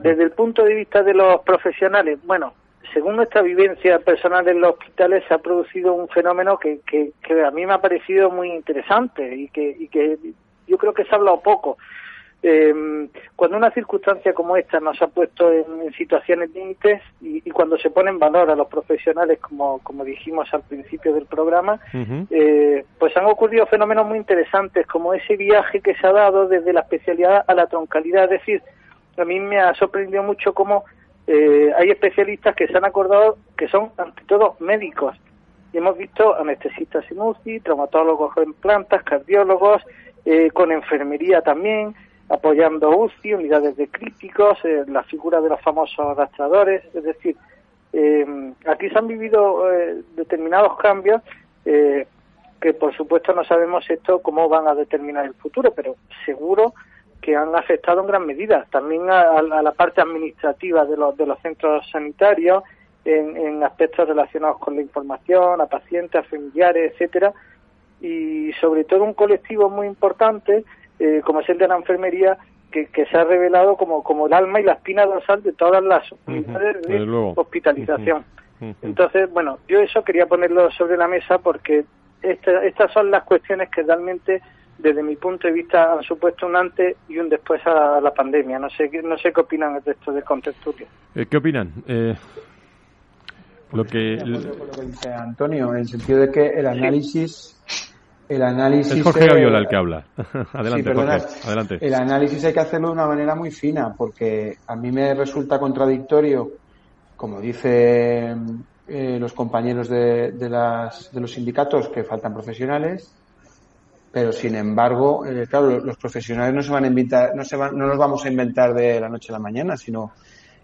Desde el punto de vista de los profesionales bueno según nuestra vivencia personal en los hospitales se ha producido un fenómeno que, que, que a mí me ha parecido muy interesante y que, y que yo creo que se ha hablado poco. Eh, cuando una circunstancia como esta nos ha puesto en, situaciones límites y, y, cuando se pone en valor a los profesionales, como, como dijimos al principio del programa, eh, pues han ocurrido fenómenos muy interesantes, como ese viaje que se ha dado desde la especialidad a la troncalidad. Es decir, a mí me ha sorprendido mucho cómo eh, hay especialistas que se han acordado que son, ante todo, médicos. Y hemos visto anestesistas en UCI, traumatólogos en plantas, cardiólogos, eh, con enfermería también, apoyando UCI, unidades de críticos, eh, la figura de los famosos arrastradores, es decir, eh, aquí se han vivido eh, determinados cambios eh, que por supuesto no sabemos esto cómo van a determinar el futuro, pero seguro que han afectado en gran medida. También a, a la parte administrativa de los, de los centros sanitarios, en, en aspectos relacionados con la información, a pacientes, a familiares, etcétera, y sobre todo un colectivo muy importante eh, como es el de la enfermería que, que, se ha revelado como, como el alma y la espina dorsal de todas las unidades de hospitalización. Uh -huh. Entonces, bueno, yo eso quería ponerlo sobre la mesa porque esta, estas son las cuestiones que realmente desde mi punto de vista han supuesto un antes y un después a la pandemia. No sé, no sé qué opinan de esto de contexturio. Eh, ¿Qué opinan? Eh, lo que... Con lo que dice Antonio, en el sentido de que el análisis... El análisis es Jorge Gaviola el que habla. adelante, sí, Jorge, adelante. El análisis hay que hacerlo de una manera muy fina, porque a mí me resulta contradictorio, como dicen eh, los compañeros de, de, las, de los sindicatos, que faltan profesionales, pero sin embargo, eh, claro, los profesionales no se van a inventar, no se van, no nos vamos a inventar de la noche a la mañana, sino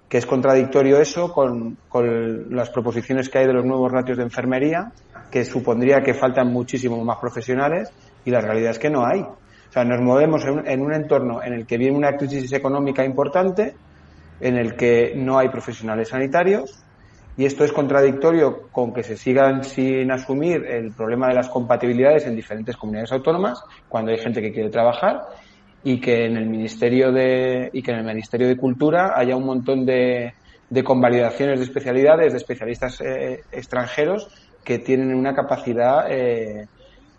que es contradictorio eso con, con las proposiciones que hay de los nuevos ratios de enfermería, que supondría que faltan muchísimos más profesionales y la realidad es que no hay. O sea, nos movemos en un, en un entorno en el que viene una crisis económica importante, en el que no hay profesionales sanitarios y esto es contradictorio con que se sigan sin asumir el problema de las compatibilidades en diferentes comunidades autónomas cuando hay gente que quiere trabajar y que en el ministerio de y que en el ministerio de cultura haya un montón de, de convalidaciones de especialidades de especialistas eh, extranjeros que tienen una capacidad eh,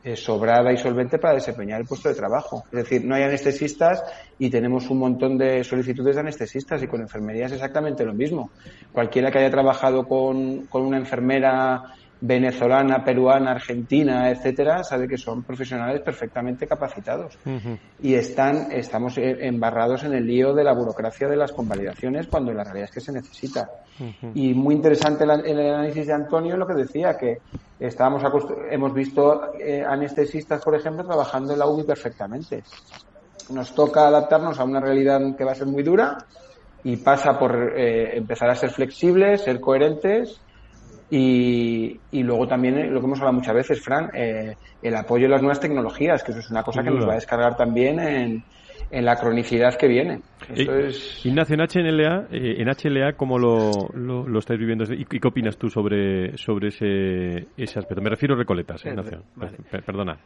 eh, sobrada y solvente para desempeñar el puesto de trabajo. Es decir, no hay anestesistas y tenemos un montón de solicitudes de anestesistas y con enfermería es exactamente lo mismo. Cualquiera que haya trabajado con, con una enfermera venezolana, peruana, argentina, etcétera, sabe que son profesionales perfectamente capacitados. Uh -huh. Y están, estamos embarrados en el lío de la burocracia de las convalidaciones cuando la realidad es que se necesita. Uh -huh. Y muy interesante el, el, análisis de Antonio lo que decía, que estábamos hemos visto eh, anestesistas, por ejemplo, trabajando en la UBI perfectamente. Nos toca adaptarnos a una realidad que va a ser muy dura y pasa por eh, empezar a ser flexibles, ser coherentes y, y, luego también eh, lo que hemos hablado muchas veces, Fran, eh, el apoyo a las nuevas tecnologías, que eso es una cosa que nos va a descargar también en, en la cronicidad que viene. Esto eh, es... Ignacio, en HLA, eh, en HLA ¿cómo lo, lo, lo estáis viviendo? ¿Y, ¿Y, qué opinas tú sobre, sobre ese, ese aspecto? Me refiero a Recoletas, eh, Ignacio. Vale. Perdona.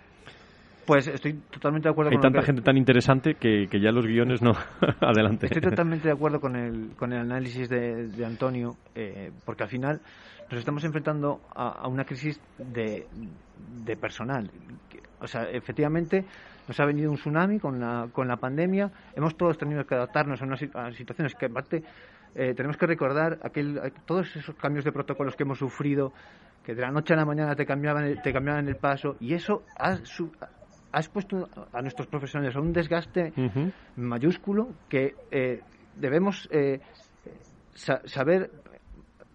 Pues estoy totalmente de acuerdo Hay con tanta que... gente tan interesante que, que, ya los guiones no. Adelante. Estoy totalmente de acuerdo con el, con el análisis de, de Antonio, eh, porque al final nos estamos enfrentando a, a una crisis de, de, personal. O sea, efectivamente, nos ha venido un tsunami con la, con la pandemia. Hemos todos tenido que adaptarnos a unas a situaciones que, aparte, eh, tenemos que recordar aquel, todos esos cambios de protocolos que hemos sufrido, que de la noche a la mañana te cambiaban, te cambiaban el paso, y eso ha, su, ha expuesto a nuestros profesionales a un desgaste uh -huh. mayúsculo que eh, debemos eh, sa saber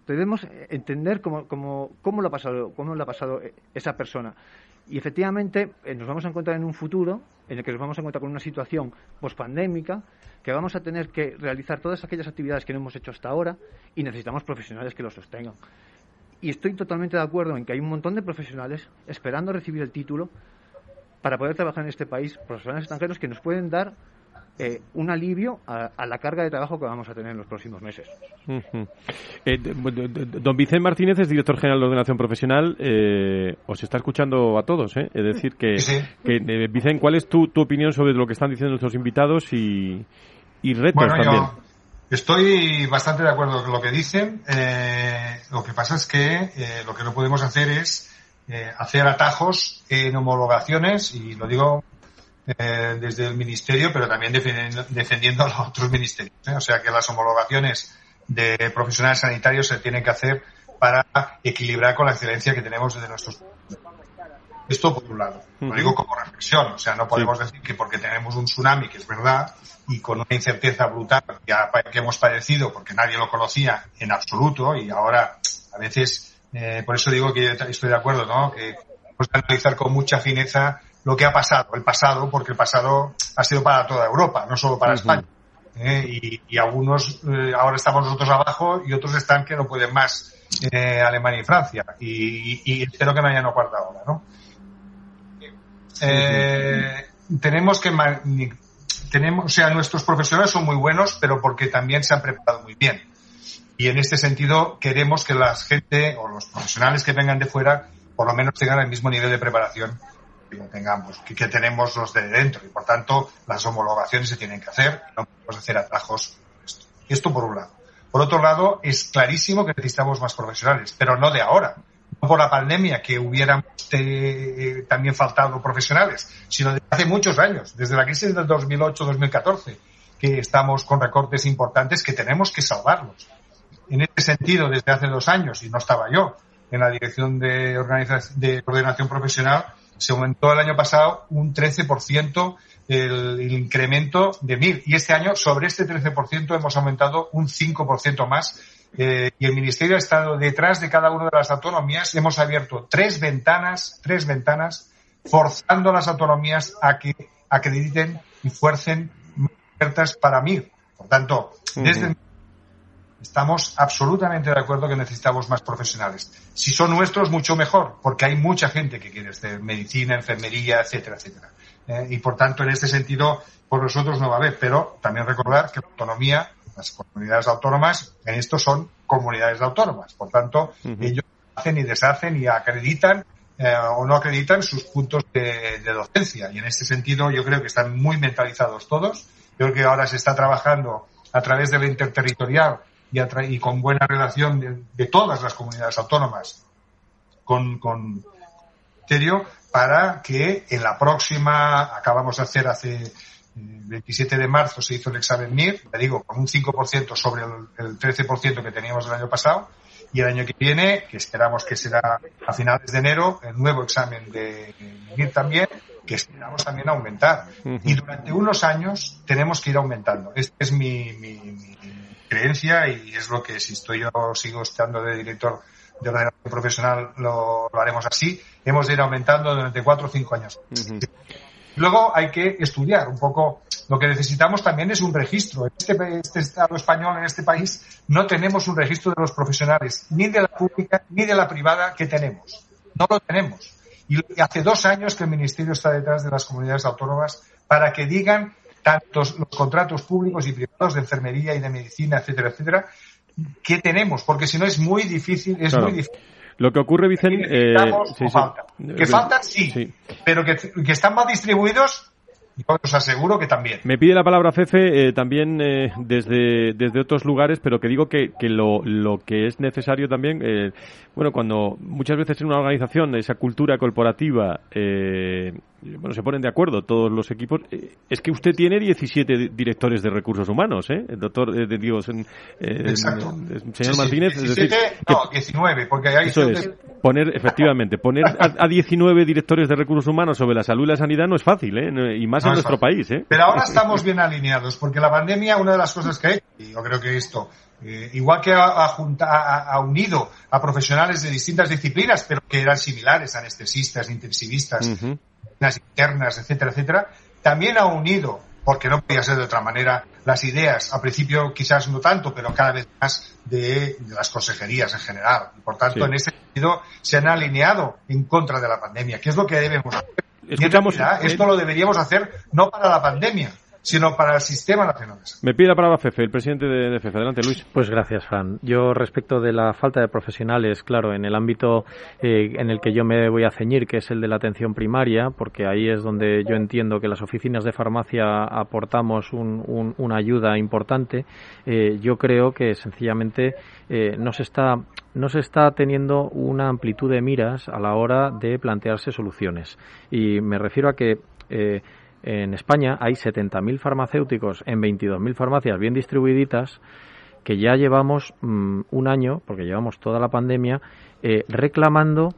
Debemos entender cómo, cómo, cómo, lo ha pasado, cómo lo ha pasado esa persona. Y efectivamente eh, nos vamos a encontrar en un futuro en el que nos vamos a encontrar con una situación pospandémica que vamos a tener que realizar todas aquellas actividades que no hemos hecho hasta ahora y necesitamos profesionales que lo sostengan. Y estoy totalmente de acuerdo en que hay un montón de profesionales esperando recibir el título para poder trabajar en este país, profesionales extranjeros que nos pueden dar eh, un alivio a, la carga de trabajo que vamos a tener en los próximos meses. Eh, don Vicente Martínez es director general de ordenación profesional. Eh, os está escuchando a todos. Es decir, que, Vicente, ¿cuál es tu, opinión sobre lo que están diciendo nuestros invitados y, retos también? estoy bastante de acuerdo con lo que dicen. lo que pasa es que lo que no podemos hacer es hacer atajos en homologaciones, y lo digo eh, desde el ministerio, pero también defendiendo, a los otros ministerios. ¿eh? O sea que las homologaciones de profesionales sanitarios se tienen que hacer para equilibrar con la excelencia que tenemos desde nuestros esto por un lado, lo digo como reflexión, o sea, no podemos decir que porque tenemos un tsunami, que es verdad, y con una incerteza brutal que hemos padecido porque nadie lo conocía en absoluto y ahora a veces, eh, por eso digo que estoy de acuerdo, ¿no? Que que analizar con mucha fineza lo que ha pasado, el pasado, porque el pasado ha sido para toda Europa, no solo para España. ¿eh? y, algunos, eh, ahora estamos nosotros abajo y otros están que no pueden más, Alemania y Francia. Y, espero que no haya una cuarta hora, ¿no? tenemos que tenemos, o sea, nuestros profesionales son muy buenos, pero porque también se han preparado muy bien. Y en este sentido queremos que la gente o los profesionales que vengan de fuera por lo menos tengan el mismo nivel de preparación que tengamos, que, tenemos los de dentro y por tanto las homologaciones se tienen que hacer, no podemos hacer atajos. Esto. por un lado. Por otro lado, es clarísimo que necesitamos más profesionales, pero no de ahora, no por la pandemia que hubieran eh, también faltado profesionales, sino desde hace muchos años, desde la crisis del 2008-2014, que estamos con recortes importantes que tenemos que salvarlos. En este sentido, desde hace dos años, y no estaba yo en la dirección de, organización, de coordinación profesional, se aumentó el año pasado un 13% el, el, incremento de MIR. Y este año, sobre este 13%, hemos aumentado un 5% más. Eh, y el Ministerio ha estado detrás de cada una de las autonomías. Hemos abierto tres ventanas, tres ventanas, forzando a las autonomías a que acrediten y fuercen ofertas para MIR. Por tanto, desde Estamos absolutamente de acuerdo que necesitamos más profesionales. Si son nuestros, mucho mejor, porque hay mucha gente que quiere hacer medicina, enfermería, etcétera, etcétera. Eh, y por tanto, en este sentido, por nosotros no va a haber. Pero también recordar que la autonomía, las comunidades autónomas, en esto son comunidades autónomas. Por tanto, ellos hacen y deshacen y acreditan eh, o no acreditan sus puntos de, de, docencia. Y en este sentido, yo creo que están muy mentalizados todos. Yo creo que ahora se está trabajando a través de la interterritorial y, con buena relación de, todas las comunidades autónomas con, con para que en la próxima, acabamos de hacer hace 27 de marzo se hizo el examen MIR, le digo, con un 5% sobre el, 13% que teníamos el año pasado, y el año que viene, que esperamos que será a finales de enero, el nuevo examen de MIR también, que esperamos también aumentar. Y durante unos años tenemos que ir aumentando. Este es mi, mi creencia y es lo que si estoy yo sigo estando de director de ordenación profesional lo, haremos así. Hemos de ir aumentando durante cuatro o cinco años. Luego hay que estudiar un poco. Lo que necesitamos también es un registro. En este, este, Estado español, en este país, no tenemos un registro de los profesionales, ni de la pública ni de la privada que tenemos. No lo tenemos. Y hace dos años que el Ministerio está detrás de las comunidades autónomas para que digan tantos los contratos públicos y privados de enfermería y de medicina, etcétera, etcétera, ¿qué tenemos? Porque si no es muy difícil, es muy difícil. Lo que ocurre, Vicente, eh, Que faltan, sí, pero que, que, están mal distribuidos, yo os aseguro que también. Me pide la palabra Fefe eh, también eh, desde, desde otros lugares, pero que digo que, que lo, lo que es necesario también, eh, bueno, cuando muchas veces en una organización esa cultura corporativa bueno, se ponen de acuerdo todos los equipos. Eh, es que usted tiene 17 directores de recursos humanos, ¿eh? El doctor, eh, digo, Exacto. señor Martínez. 17, no, 19, porque hay eso es, poner, efectivamente, poner a, 19 directores de recursos humanos sobre la salud y la sanidad no es fácil, ¿eh? Y más en nuestro país, ¿eh? Pero ahora estamos bien alineados, porque la pandemia, una de las cosas que hay, y yo creo que esto, eh, igual que ha, ha, unido a profesionales de distintas disciplinas, pero que eran similares, anestesistas, intensivistas, internas, etcétera, etcétera, también ha unido, porque no podía ser de otra manera, las ideas, al principio quizás no tanto, pero cada vez más de, las consejerías en general. Y por tanto, en ese sentido, se han alineado en contra de la pandemia, que es lo que debemos hacer. Escuchamos, esto lo deberíamos hacer no para la pandemia, sino para el sistema nacional. Me pide la palabra Fefe, el presidente de, FEFE. Adelante, Luis. Pues gracias, Fran. Yo respecto de la falta de profesionales, claro, en el ámbito eh, en el que yo me voy a ceñir, que es el de la atención primaria, porque ahí es donde yo entiendo que las oficinas de farmacia aportamos una ayuda importante, eh, yo creo que sencillamente eh, no se está no se está teniendo una amplitud de miras a la hora de plantearse soluciones. Y me refiero a que en España hay 70.000 farmacéuticos en 22.000 farmacias bien distribuiditas que ya llevamos mm, un año, porque llevamos toda la pandemia, eh, reclamando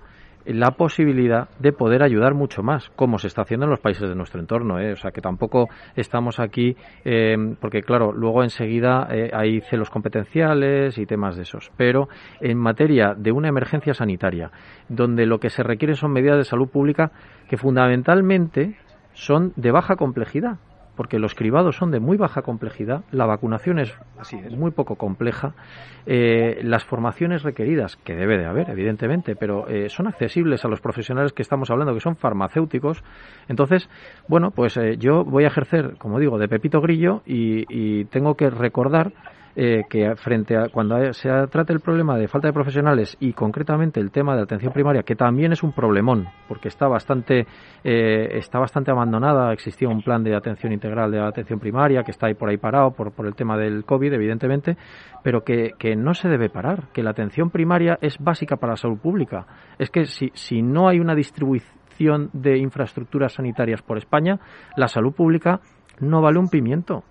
la posibilidad de poder ayudar mucho más, como se está haciendo en los países de nuestro entorno. ¿eh? O sea, que tampoco estamos aquí, eh, porque claro, luego enseguida hay celos competenciales y temas de esos. Pero en materia de una emergencia sanitaria, donde lo que se requiere son medidas de salud pública que fundamentalmente son de baja complejidad, porque los cribados son de muy baja complejidad, la vacunación es, así, es muy poco compleja, eh, las formaciones requeridas, que debe de haber, evidentemente, pero eh, son accesibles a los profesionales que estamos hablando, que son farmacéuticos. Entonces, bueno, pues eh, yo voy a ejercer, como digo, de Pepito Grillo y tengo que recordar eh, que frente a cuando se trata el problema de falta de profesionales y concretamente el tema de atención primaria, que también es un problemón, porque está bastante, eh, está bastante abandonada, existía un plan de atención integral de la atención primaria que está ahí por ahí parado por, por el tema del COVID, evidentemente, pero que, que no se debe parar, que la atención primaria es básica para la salud pública. Es que si, si no hay una distribución de infraestructuras sanitarias por España, la salud pública no vale un pimiento.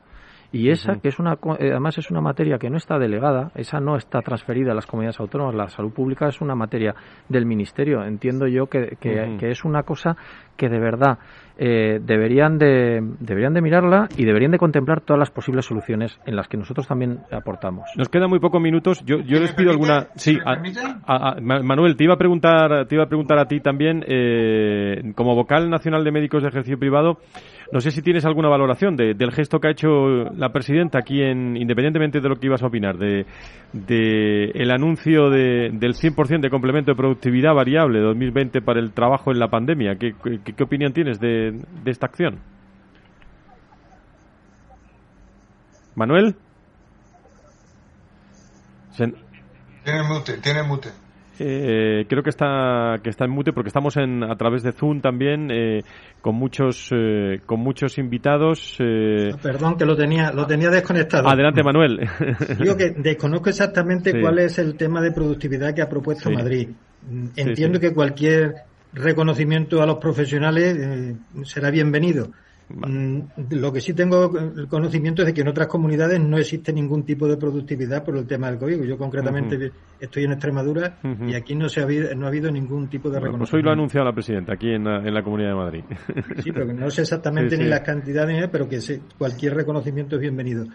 Y esa, que es una, eh, además es una materia que no está delegada, esa no está transferida a las comunidades autónomas, la salud pública es una materia del Ministerio. Entiendo yo que, que, es una cosa que de verdad eh, deberían, de, deberían de mirarla y deberían de contemplar todas las posibles soluciones en las que nosotros también aportamos. Nos quedan muy pocos minutos. Yo, yo les pido alguna. Sí, Manuel, te iba a preguntar, te iba a preguntar a ti también, eh, como vocal nacional de médicos de ejercicio privado. No sé si tienes alguna valoración del gesto que ha hecho la presidenta aquí, en, independientemente de lo que ibas a opinar, de, el anuncio de, del 100% de complemento de productividad variable 2020 para el trabajo en la pandemia. ¿Qué, qué, opinión tienes de, esta acción? Manuel. Tiene mute, tiene mute. Eh, creo que está que está en mute porque estamos en a través de Zoom también eh, con muchos eh, con muchos invitados. Ah, perdón que lo tenía lo tenía desconectado. Adelante Manuel. Digo que desconozco exactamente cuál es el tema de productividad que ha propuesto Madrid. Entiendo que cualquier reconocimiento a los profesionales será bienvenido Mm, lo que sí tengo el conocimiento es de que en otras comunidades no existe ningún tipo de productividad por el tema del COVID. Yo concretamente estoy en Extremadura y aquí no se ha habido, no ha habido ningún tipo de reconocimiento. Pues hoy lo ha anunciado la presidenta aquí en la, Comunidad de Madrid. Sí, pero que no sé exactamente ni las cantidades, pero que cualquier reconocimiento es bienvenido.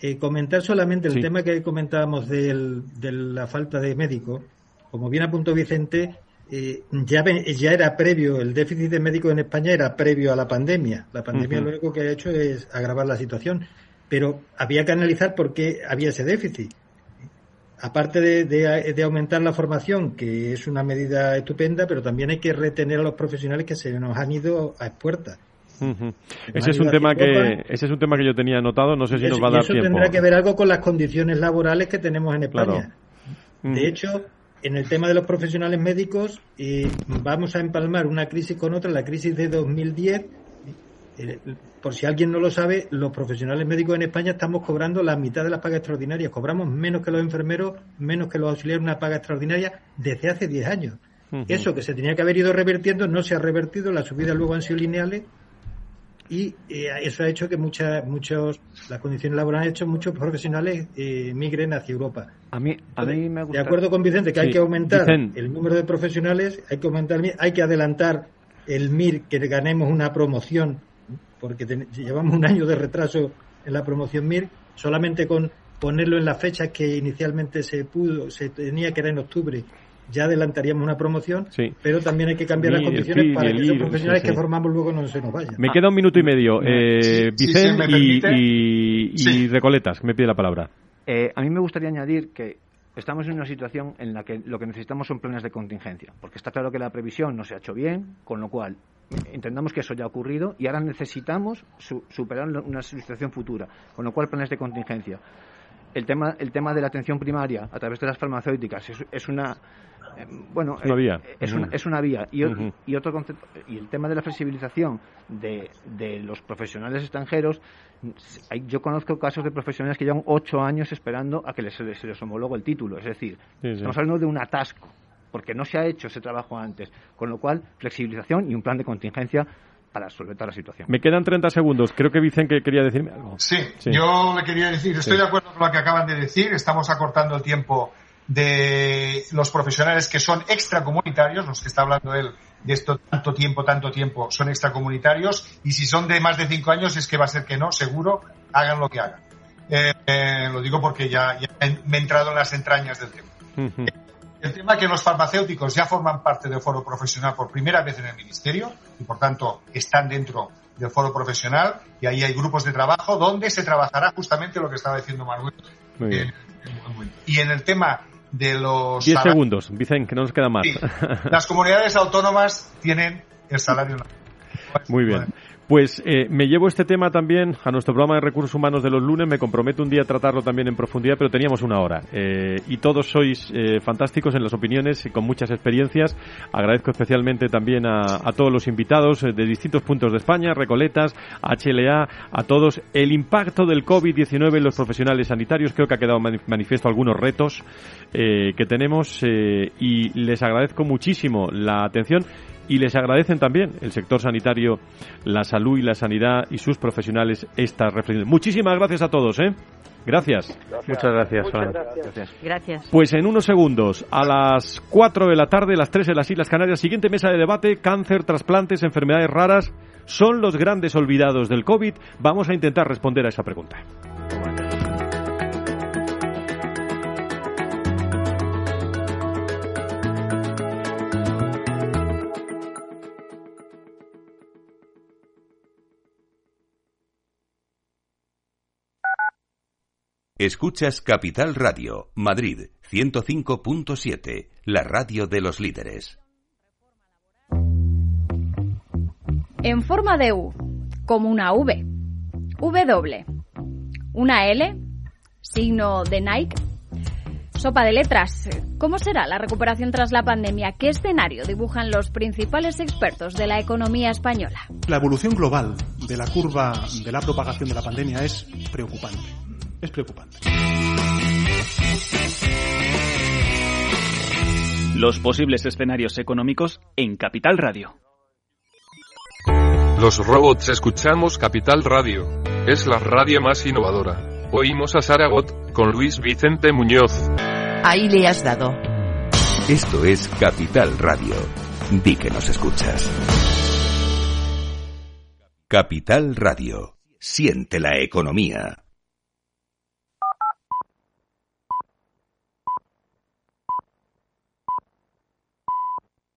Eh, comentar solamente el tema que comentábamos de la falta de médicos. Como bien apuntó Vicente, eh, ya, ya era previo, el déficit de médicos en España era previo a la pandemia. La pandemia lo único que ha hecho es agravar la situación, pero había que analizar por qué había ese déficit. Aparte de, aumentar la formación, que es una medida estupenda, pero también hay que retener a los profesionales que se nos han ido a puertas. Ese es un tema que ese es un tema que yo tenía anotado. No sé si nos va a dar eso tiempo. tendrá que ver algo con las condiciones laborales que tenemos en España. De hecho, en el tema de los profesionales médicos eh, vamos a empalmar una crisis con otra, la crisis de 2010. Eh, por si alguien no lo sabe, los profesionales médicos en España estamos cobrando la mitad de las pagas extraordinarias. Cobramos menos que los enfermeros, menos que los auxiliares una paga extraordinaria desde hace 10 años. Eso que se tenía que haber ido revirtiendo no se ha revertido, las subidas luego han sido lineales y eh, eso ha hecho que muchas muchos las condiciones laborales han hecho muchos profesionales eh, migren hacia Europa. A mí, a mí me gusta... De acuerdo con Vicente que hay que aumentar el número de profesionales, hay que aumentar, hay que adelantar el MIR que ganemos una promoción porque llevamos un año de retraso en la promoción MIR, solamente con ponerlo en la fecha que inicialmente se pudo, se tenía que era en octubre ya adelantaríamos una promoción, pero también hay que cambiar las condiciones para que los profesionales que formamos luego no se nos vayan. Me queda un minuto y medio. Eh, Vicente y, Recoletas, me pide la palabra. Eh, a mí me gustaría añadir que estamos en una situación en la que lo que necesitamos son planes de contingencia, porque está claro que la previsión no se ha hecho bien, con lo cual entendamos que eso ya ha ocurrido y ahora necesitamos superar una situación futura, con lo cual planes de contingencia. El tema, el tema de la atención primaria a través de las farmacéuticas es una eh, bueno, es una vía. Es, una, es una vía. Y, y, otro concepto, y el tema de la flexibilización de, de los profesionales extranjeros, yo conozco casos de profesionales que llevan ocho años esperando a que les, se les homologue el título. Es decir, estamos hablando de un atasco, porque no se ha hecho ese trabajo antes. Con lo cual, flexibilización y un plan de contingencia para solventar la situación. Me quedan 30 segundos. Creo que Vicente quería decirme algo. Sí, yo le quería decir, estoy de acuerdo con lo que acaban de decir. Estamos acortando el tiempo de los profesionales que son extracomunitarios, los que está hablando él de esto tanto tiempo, tanto tiempo, son extracomunitarios, y si son de más de cinco años es que va a ser que no, seguro, hagan lo que hagan. Eh, eh, lo digo porque ya, me he entrado en las entrañas del tema. El tema que los farmacéuticos ya forman parte del foro profesional por primera vez en el Ministerio y por tanto están dentro del foro profesional y ahí hay grupos de trabajo donde se trabajará justamente lo que estaba diciendo Manuel. Y en el tema de los... Diez segundos, dicen que no nos queda más. las comunidades autónomas tienen el salario. Muy bien. Pues eh, me llevo este tema también a nuestro programa de recursos humanos de los lunes. Me comprometo un día a tratarlo también en profundidad, pero teníamos una hora. Eh, y todos sois eh, fantásticos en las opiniones y con muchas experiencias. Agradezco especialmente también a, todos los invitados de distintos puntos de España, Recoletas, HLA, a todos. El impacto del COVID-19 en los profesionales sanitarios. Creo que ha quedado manifiesto algunos retos que tenemos y les agradezco muchísimo la atención y les agradecen también el sector sanitario, la salud y la sanidad y sus profesionales estas reflexiones. Muchísimas gracias a todos, ¿eh? Gracias. Muchas gracias, gracias. gracias. Pues en unos segundos, a las 4 de la tarde, las 3 de las Islas Canarias, siguiente mesa de debate, cáncer, trasplantes, enfermedades raras, ¿son los grandes olvidados del COVID? Vamos a intentar responder a esa pregunta. Escuchas Capital Radio, Madrid 105.7, la radio de los líderes. En forma de U, como una V, W, una L, signo de Nike. Sopa de letras. ¿Cómo será la recuperación tras la pandemia? ¿Qué escenario dibujan los principales expertos de la economía española? La evolución global de la curva de la propagación de la pandemia es preocupante es preocupante. Los posibles escenarios económicos en Capital Radio. Los robots escuchamos Capital Radio. Es la radio más innovadora. Oímos a Saragot con Luis Vicente Muñoz. Ahí le has dado. Esto es Capital Radio. Di que nos escuchas. Capital Radio. Siente la economía.